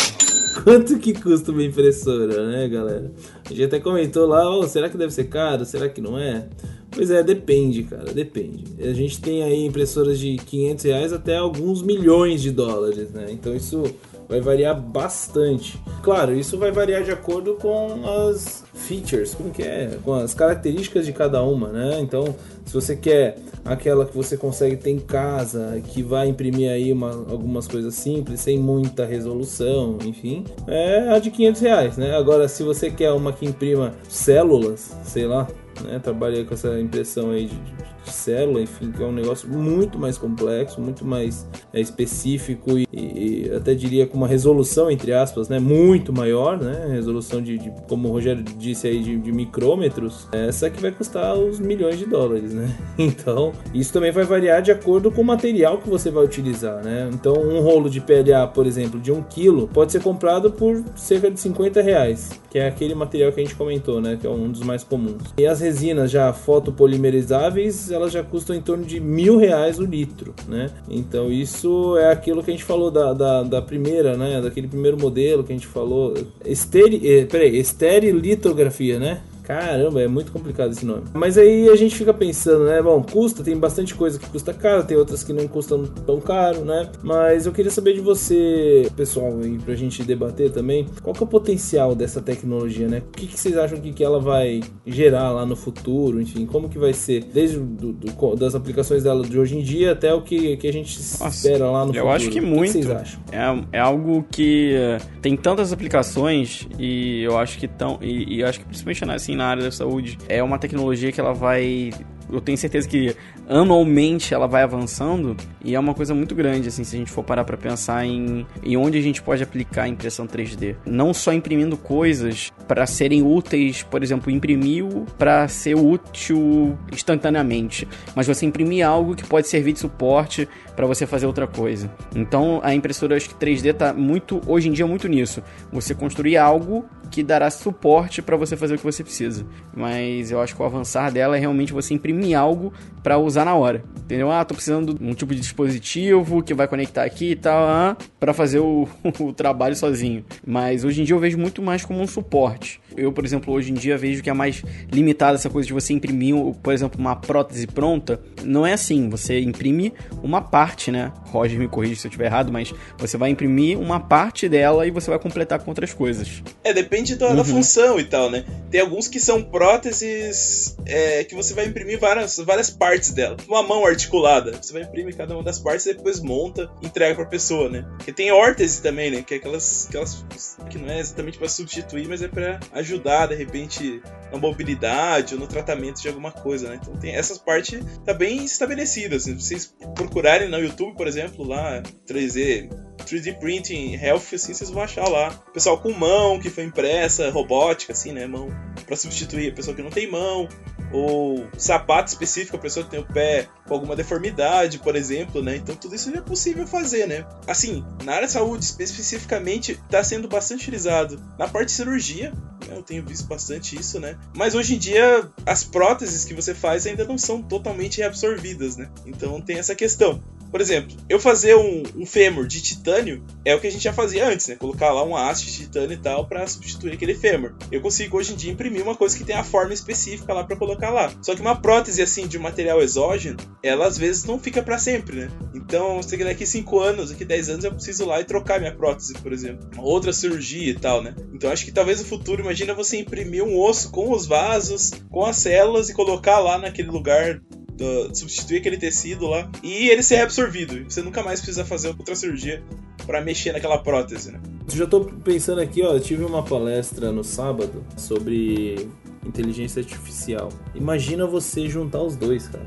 Quanto que custa uma impressora, né, galera? A gente até comentou lá, oh, será que deve ser caro? Será que não é? Pois é, depende, cara, depende. A gente tem aí impressoras de 500 reais até alguns milhões de dólares, né? Então isso vai variar bastante. Claro, isso vai variar de acordo com as features, como que é, com as características de cada uma, né? Então, se você quer aquela que você consegue ter em casa, que vai imprimir aí uma, algumas coisas simples, sem muita resolução, enfim, é a de 500 reais, né? Agora, se você quer uma que imprima células, sei lá, né? Trabalha com essa impressão aí de célula, enfim, que é um negócio muito mais complexo, muito mais é, específico e, e, até diria com uma resolução, entre aspas, né, muito maior, né, resolução de, de como o Rogério disse aí, de, de, micrômetros, essa que vai custar os milhões de dólares, né? Então, isso também vai variar de acordo com o material que você vai utilizar, né? Então, um rolo de PLA, por exemplo, de 1 kg, pode ser comprado por cerca de 50 reais, que é aquele material que a gente comentou, né, que é um dos mais comuns. E as resinas já fotopolimerizáveis, elas já custam em torno de mil reais o litro, né? Então isso é aquilo que a gente falou da, da, da primeira, né? Daquele primeiro modelo que a gente falou. Esteri, eh, peraí, esterilitografia, né? Caramba, é muito complicado esse nome. Mas aí a gente fica pensando, né? Bom, custa, tem bastante coisa que custa caro, tem outras que não custam tão caro, né? Mas eu queria saber de você, pessoal, e pra gente debater também, qual que é o potencial dessa tecnologia, né? O que, que vocês acham que, que ela vai gerar lá no futuro, enfim, como que vai ser, desde do, do, das aplicações dela de hoje em dia até o que, que a gente Nossa, espera lá no eu futuro. Eu acho que muito. O que vocês acham? É, é algo que eh, tem tantas aplicações e eu acho que tão e, e acho que principalmente assim na área da saúde. É uma tecnologia que ela vai eu tenho certeza que anualmente ela vai avançando e é uma coisa muito grande, assim, se a gente for parar para pensar em, em onde a gente pode aplicar a impressão 3D. Não só imprimindo coisas para serem úteis, por exemplo, imprimiu para ser útil instantaneamente, mas você imprimir algo que pode servir de suporte para você fazer outra coisa. Então a impressora acho que 3D tá muito hoje em dia muito nisso. Você construir algo que dará suporte para você fazer o que você precisa. Mas eu acho que o avançar dela é realmente você imprimir algo para usar na hora. Entendeu? Ah, tô precisando de um tipo de dispositivo que vai conectar aqui e tal, ah, para fazer o, o trabalho sozinho. Mas hoje em dia eu vejo muito mais como um suporte. Eu, por exemplo, hoje em dia vejo que é mais limitada essa coisa de você imprimir, por exemplo, uma prótese pronta. Não é assim, você imprime uma parte, né? Roger me corrige se eu estiver errado, mas você vai imprimir uma parte dela e você vai completar com outras coisas. É, depende da, uhum. da função e tal, né? Tem alguns que são próteses é, que você vai imprimir várias, várias partes dela. Uma mão articulada, você vai imprimir cada uma das partes e depois monta e entrega pra pessoa, né? Porque tem órtese também, né? Que é aquelas, aquelas que não é exatamente para substituir, mas é para ajudar, de repente, na mobilidade ou no tratamento de alguma coisa, né? Então tem essas partes tá bem estabelecidas. Se vocês procurarem no YouTube, por exemplo, lá 3D 3D printing health, assim, vocês vão achar lá. Pessoal com mão que foi impressa, robótica, assim, né? Mão para substituir a pessoa que não tem mão ou sapato específico, a pessoa que tem o pé com alguma deformidade, por exemplo, né? Então tudo isso já é possível fazer, né? Assim, na área de saúde especificamente está sendo bastante utilizado na parte de cirurgia, né? eu tenho visto bastante isso, né? Mas hoje em dia as próteses que você faz ainda não são totalmente reabsorvidas, né? Então tem essa questão. Por exemplo, eu fazer um, um fêmur de titânio é o que a gente já fazia antes, né? Colocar lá uma haste de titânio e tal para substituir aquele fêmur. Eu consigo hoje em dia imprimir uma coisa que tem a forma específica lá para colocar lá. Só que uma prótese assim de material exógeno, ela às vezes não fica para sempre, né? Então, se daqui 5 anos, daqui 10 anos eu preciso lá e trocar minha prótese, por exemplo. Outra cirurgia e tal, né? Então acho que talvez no futuro, imagina você imprimir um osso com os vasos, com as células e colocar lá naquele lugar do, substituir aquele tecido lá e ele ser reabsorvido. Você nunca mais precisa fazer outra cirurgia para mexer naquela prótese, né? Eu já tô pensando aqui, ó, eu tive uma palestra no sábado sobre inteligência artificial. Imagina você juntar os dois, cara.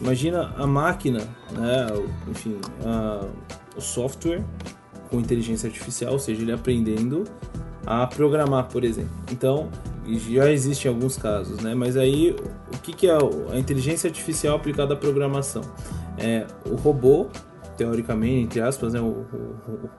Imagina a máquina, né, enfim, a, o software com inteligência artificial, ou seja, ele aprendendo a programar, por exemplo. Então, já existem alguns casos, né? Mas aí, o que, que é a inteligência artificial aplicada à programação? É o robô, teoricamente, entre aspas, né? O, o,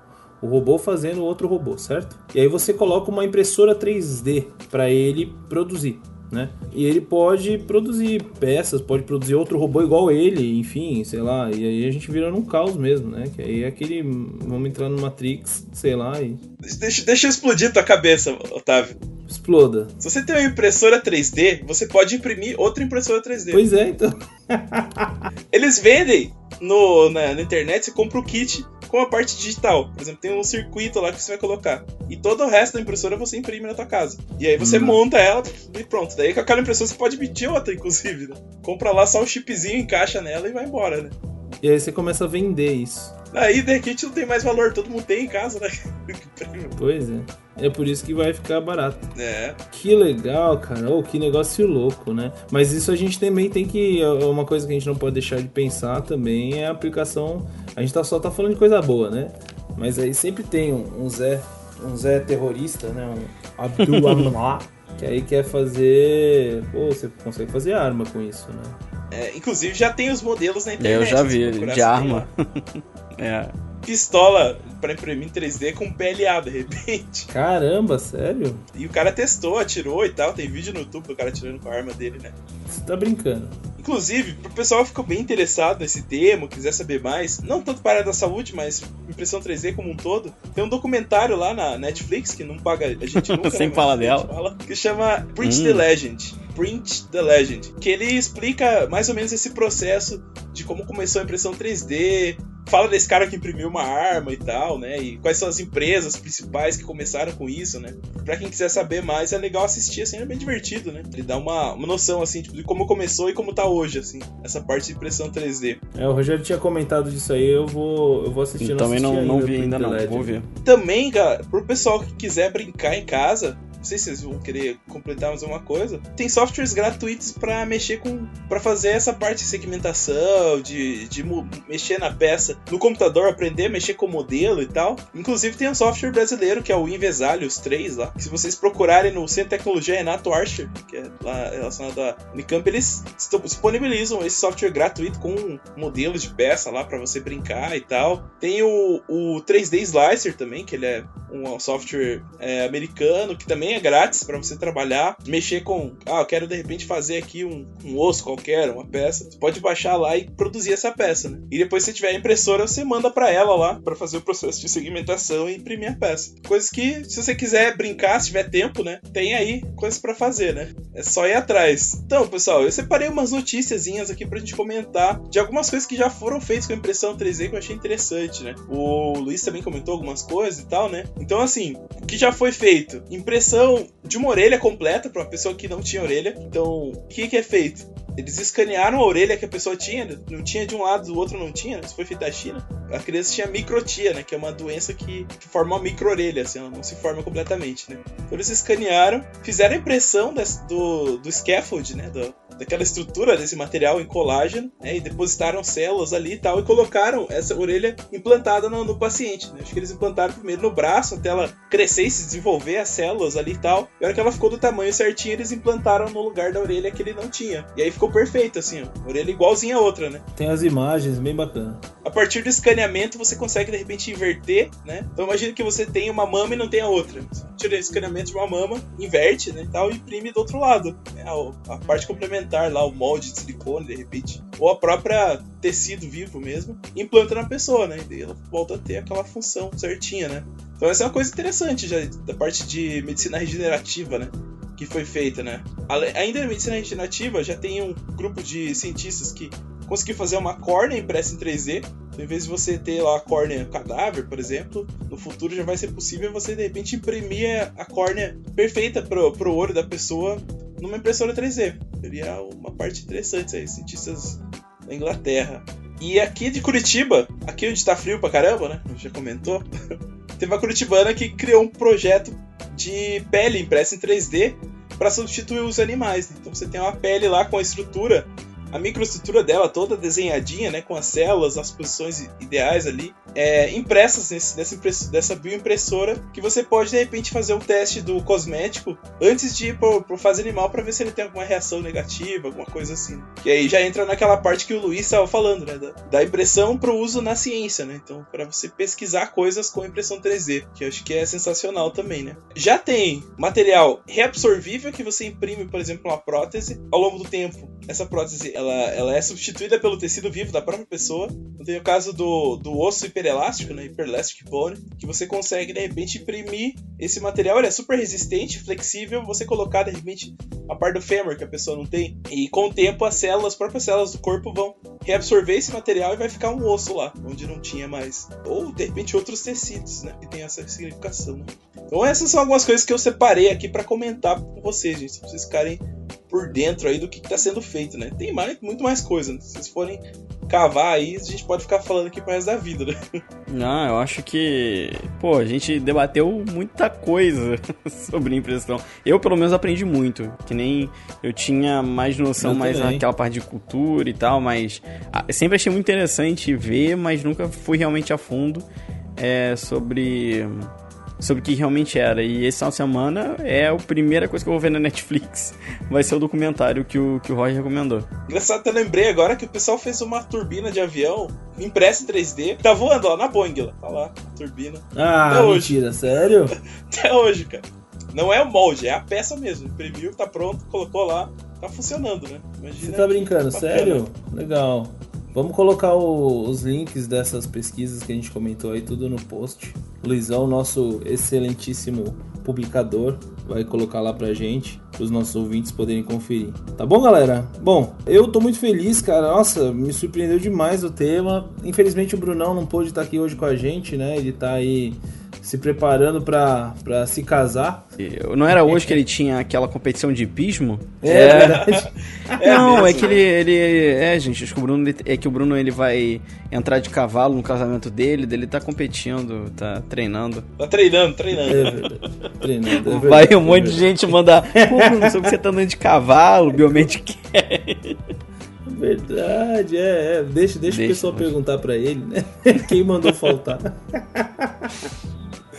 o robô fazendo outro robô, certo? E aí você coloca uma impressora 3D para ele produzir né? E ele pode produzir peças, pode produzir outro robô igual ele, enfim, sei lá. E aí a gente vira num caos mesmo, né? Que aí é aquele. Vamos entrar no Matrix, sei lá. E... Deixa, deixa eu explodir tua cabeça, Otávio. Exploda. Se você tem uma impressora 3D, você pode imprimir outra impressora 3D. Pois é, então. Eles vendem no, na, na internet, você compra o kit com a parte digital. Por exemplo, tem um circuito lá que você vai colocar. E todo o resto da impressora você imprime na tua casa. E aí você uhum. monta ela e pronto. Daí com aquela impressora você pode emitir outra, inclusive. Né? Compra lá só o chipzinho, encaixa nela e vai embora, né? E aí você começa a vender isso. Aí The Kit não tem mais valor, todo mundo tem em casa, né? pois é. É por isso que vai ficar barato. É. Que legal, cara. Oh, que negócio louco, né? Mas isso a gente também tem que. É uma coisa que a gente não pode deixar de pensar também é a aplicação. A gente tá, só tá falando de coisa boa, né? Mas aí sempre tem um, um Zé. Um Zé terrorista, né? Um Abdul Amla. que aí quer fazer. Pô, você consegue fazer arma com isso, né? É, inclusive já tem os modelos na internet. Eu já vi, de arma. é. Pistola pra imprimir em 3D com PLA, de repente. Caramba, sério? E o cara testou, atirou e tal. Tem vídeo no YouTube do cara atirando com a arma dele, né? Você tá brincando. Inclusive, pro pessoal que ficou bem interessado nesse tema, quiser saber mais, não tanto para a área da saúde, mas impressão 3D como um todo, tem um documentário lá na Netflix, que não paga a gente nunca, Sem né, falar dela. fala, que chama Print Hum. the Legend. Print the Legend. Que ele explica mais ou menos esse processo de como começou a impressão 3D, fala desse cara que imprimiu uma arma e tal, né? E quais são as empresas principais que começaram com isso, né? Pra quem quiser saber mais, é legal assistir, assim, é bem divertido, né? Ele dá uma, uma noção, assim, tipo, de como começou e como tá hoje, assim, essa parte de impressão 3D. É, o Rogério tinha comentado disso aí, eu vou, eu vou assistir. eu Também assisti não, não ainda, vi Print ainda não, Legend. vou ver. Também, cara, pro pessoal que quiser brincar em casa, não sei se vocês vão querer completar mais uma coisa. Tem softwares gratuitos pra mexer com. para fazer essa parte de segmentação, de, de mexer na peça no computador, aprender a mexer com o modelo e tal. Inclusive tem um software brasileiro que é o Invesalhos 3 lá. Se vocês procurarem no Centro de Tecnologia Renato Archer, que é lá relacionado à Unicamp, eles disponibilizam esse software gratuito com modelos de peça lá pra você brincar e tal. Tem o, o 3D Slicer também, que ele é um software é, americano que também é grátis pra você trabalhar, mexer com, ah, eu quero de repente fazer aqui um, um osso qualquer, uma peça. Você pode baixar lá e produzir essa peça, né? E depois se tiver a impressora, você manda pra ela lá pra fazer o processo de segmentação e imprimir a peça. Coisas que se você quiser brincar, se tiver tempo, né? Tem aí coisas pra fazer, né? É só ir atrás. Então, pessoal, eu separei umas noticiazinhas aqui pra gente comentar de algumas coisas que já foram feitas com impressão 3D que eu achei interessante, né? O Luiz também comentou algumas coisas e tal, né? Então, assim, o que já foi feito? Impressão de uma orelha completa pra uma pessoa que não tinha orelha. Então, o que, que é feito? Eles escanearam a orelha que a pessoa tinha, não tinha de um lado, do outro não tinha? Isso foi feito na China. A criança tinha microtia, né? Que é uma doença que, que forma uma micro-orelha, assim, ela não se forma completamente, né? Então eles escanearam, fizeram a impressão desse- do, do scaffold, né? Do, daquela estrutura desse material em colágeno, né? E depositaram células ali e tal, e colocaram essa orelha implantada no, no paciente, né? Acho que eles implantaram primeiro no braço, até ela crescer e se desenvolver as células ali e tal. E a hora que ela ficou do tamanho certinho, eles implantaram no lugar da orelha que ele não tinha. E aí ficou perfeito, assim, ó. Orelha igualzinha a outra, né? Tem as imagens, bem bacana. A partir do escaneamento, você consegue de repente inverter, né? Então imagina que você tem uma mama e não tem a outra. Você tira o escaneamento de uma mama, inverte, né? e Tal, e imprime do outro lado. né? A, a parte complementar lá, o molde de silicone, de repente. Ou a própria tecido vivo mesmo, implanta na pessoa, né? E daí ela volta a ter aquela função certinha, né? Então essa é uma coisa interessante já da parte de medicina regenerativa, né? Que foi feita, né? Ainda na medicina regenerativa já tem um grupo de cientistas que conseguiu fazer uma córnea impressa em 3D. Então, em vez de você ter lá a córnea cadáver, por exemplo, no futuro já vai ser possível você de repente imprimir a córnea perfeita pro, pro olho da pessoa numa impressora 3D. Seria uma parte interessante aí, cientistas da Inglaterra. E aqui de Curitiba, aqui onde tá frio pra caramba, né? Já comentou. Teve uma curitibana que criou um projeto de pele impressa em 3D para substituir os animais. Então você tem uma pele lá com a estrutura, a microestrutura dela toda desenhadinha, né, com as células, as posições ideais ali, é, impressas nesse, nessa, dessa bioimpressora, que você pode de repente fazer um teste do cosmético antes de ir pro, pro fase animal para ver se ele tem alguma reação negativa, alguma coisa assim. E aí já entra naquela parte que o Luiz estava falando, né, da, da impressão pro uso na ciência, né? Então, para você pesquisar coisas com impressão 3D, que eu acho que é sensacional também, né? Já tem material reabsorvível que você imprime, por exemplo, uma prótese ao longo do tempo. Essa prótese, ela, ela é substituída pelo tecido vivo da própria pessoa. Então, tem o caso do, do osso hiperelástico, né? Hyperelastic bone, que você consegue, de repente, imprimir esse material. Ele é super resistente, flexível, você colocar, de repente, a parte do fêmur que a pessoa não tem. E com o tempo, as células, as próprias células do corpo vão reabsorver esse material e vai ficar um osso lá, onde não tinha mais. Ou, de repente, outros tecidos, né? Que tem essa significação, né? Então essas são algumas coisas que eu separei aqui pra comentar com vocês, gente. Pra vocês ficarem por dentro aí do que está sendo feito, né? Tem mais, muito mais coisa, né? Se vocês forem cavar aí, a gente pode ficar falando aqui pro resto da vida, né? Não, eu acho que, pô, a gente debateu muita coisa sobre impressão. Eu, pelo menos, aprendi muito. Que nem eu tinha mais noção, Eu mais também. naquela parte de cultura e tal, mas ah, sempre achei muito interessante ver, mas nunca fui realmente a fundo é, sobre sobre o que realmente era. E esse final de semana é a primeira coisa que eu vou ver na Netflix. Vai ser o documentário que o, que o Roger recomendou. Engraçado, até lembrei agora que o pessoal fez uma turbina de avião impressa em 3D. Tá voando lá na Boeing, lá. Tá lá, a turbina. Ah, Até hoje. mentira, sério? Até hoje, cara. Não é o molde, é a peça mesmo. Imprimiu, tá pronto, colocou lá, tá funcionando, né? Imagina. Você tá brincando, sério? Legal. Vamos colocar o- os links dessas pesquisas que a gente comentou aí tudo no post. Luizão, nosso excelentíssimo publicador, vai colocar lá pra gente, pros nossos ouvintes poderem conferir. Tá bom, galera? Bom, eu tô muito feliz, cara. Nossa, me surpreendeu demais o tema. Infelizmente o Brunão não pôde estar aqui hoje com a gente, né? Ele tá aí se preparando pra, pra se casar. Não era hoje que ele tinha aquela competição de hipismo? É, verdade. não, mesmo, é que né? ele, ele. É, gente, acho que o Bruno. ele- É que o Bruno ele vai entrar de cavalo no casamento dele, dele tá competindo, tá treinando. Tá treinando, treinando. É verdade. Treinando, é verdade, Vai um é monte de gente mandar. Pô, Bruno, soube que você tá andando de cavalo, Biomedic. Verdade, é, é. Deixa, deixa, Deixa, o pessoal deixa. perguntar pra ele, né? Quem mandou faltar.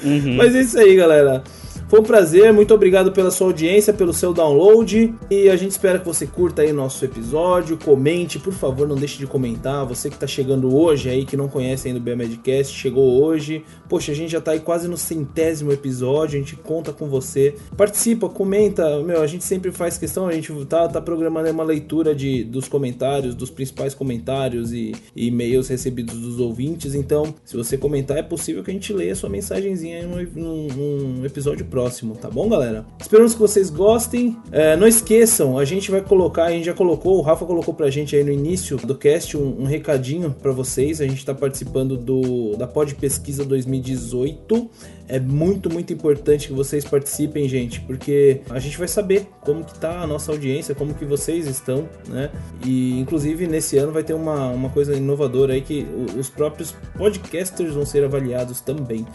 Uhum. Mas é isso aí, galera. Foi um prazer, muito obrigado pela sua audiência, pelo seu download. E a gente espera que você curta aí nosso episódio, comente, por favor, não deixe de comentar. Você que tá chegando hoje aí, que não conhece ainda o BMedcast, chegou hoje. Poxa, a gente já tá aí quase no centésimo episódio, a gente conta com você. Participa, comenta, meu, a gente sempre faz questão, a gente tá, tá programando uma leitura de, dos comentários, dos principais comentários e, e-mails recebidos dos ouvintes. Então, se você comentar, é possível que a gente leia sua mensagenzinha aí num- num episódio próximo, tá bom, galera? Esperamos que vocês gostem. É, não esqueçam, a gente vai colocar, a gente já colocou, o Rafa colocou pra gente aí no início do cast um, um recadinho pra vocês. A gente tá participando do da Pod Pesquisa 2018. É muito, muito importante que vocês participem, gente, porque a gente vai saber como que tá a nossa audiência, como que vocês estão, né? E inclusive nesse ano vai ter uma, uma coisa inovadora aí que os próprios podcasters vão ser avaliados também.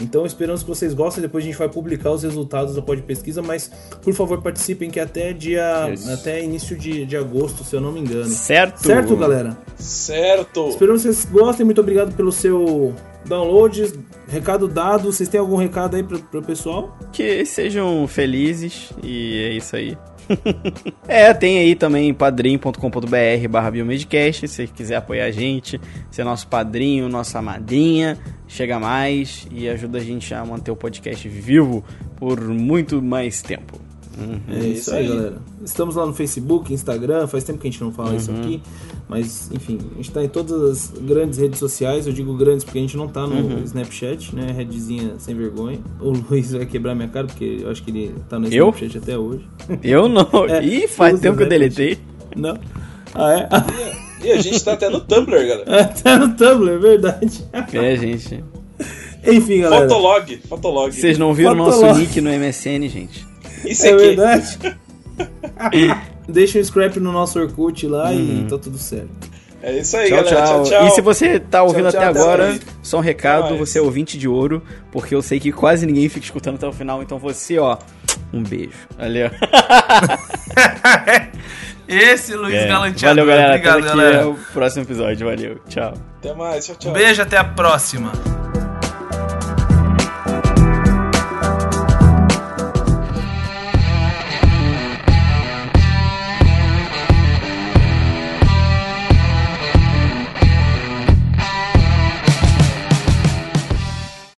Então esperamos que vocês gostem, depois a gente vai publicar os resultados da Pod Pesquisa, mas por favor participem que até dia Isso. até início de, de agosto, se eu não me engano. Certo? Certo, galera? Certo. Esperamos que vocês gostem. Muito obrigado pelo seu download. Recado dado. Vocês têm algum recado aí pro, pro pessoal? Que sejam felizes e é isso aí. é, tem aí também padrim.com.br barra biomedcast, se quiser apoiar a gente, ser nosso padrinho, nossa madrinha, chega mais e ajuda a gente a manter o podcast vivo por muito mais tempo. Uhum. É isso aí, galera. Estamos lá no Facebook, Instagram. Faz tempo que a gente não fala isso aqui. Mas, enfim, a gente tá em todas as grandes redes sociais. Eu digo grandes porque a gente não tá no Snapchat, né? Redzinha sem vergonha. O Luiz vai quebrar minha cara porque eu acho que ele tá no Eu? Snapchat até hoje. Eu não. É, Ih, faz tempo que eu deletei. Não? Ah, é? E a gente tá até no Tumblr, galera. tá no Tumblr, é verdade. É, gente. Enfim, galera. Fotolog. Fotolog. Vocês não viram nosso Fotolog. nick no MSN, gente? Isso É aqui. verdade. Deixa um scrap no nosso Orkut lá e tá tudo certo. É isso aí, Tchau, galera. tchau. Tchau, tchau. E se você tá ouvindo Tchau, até agora, só um recado, você é ouvinte de ouro, porque eu sei que quase ninguém fica escutando até o final, então você, ó, um beijo. Valeu. Esse Luiz É. Galanteador. Valeu, galera. Obrigado, Até aqui galera. é o próximo episódio. Valeu. Tchau. Até mais. Tchau, tchau. Um beijo, até a próxima.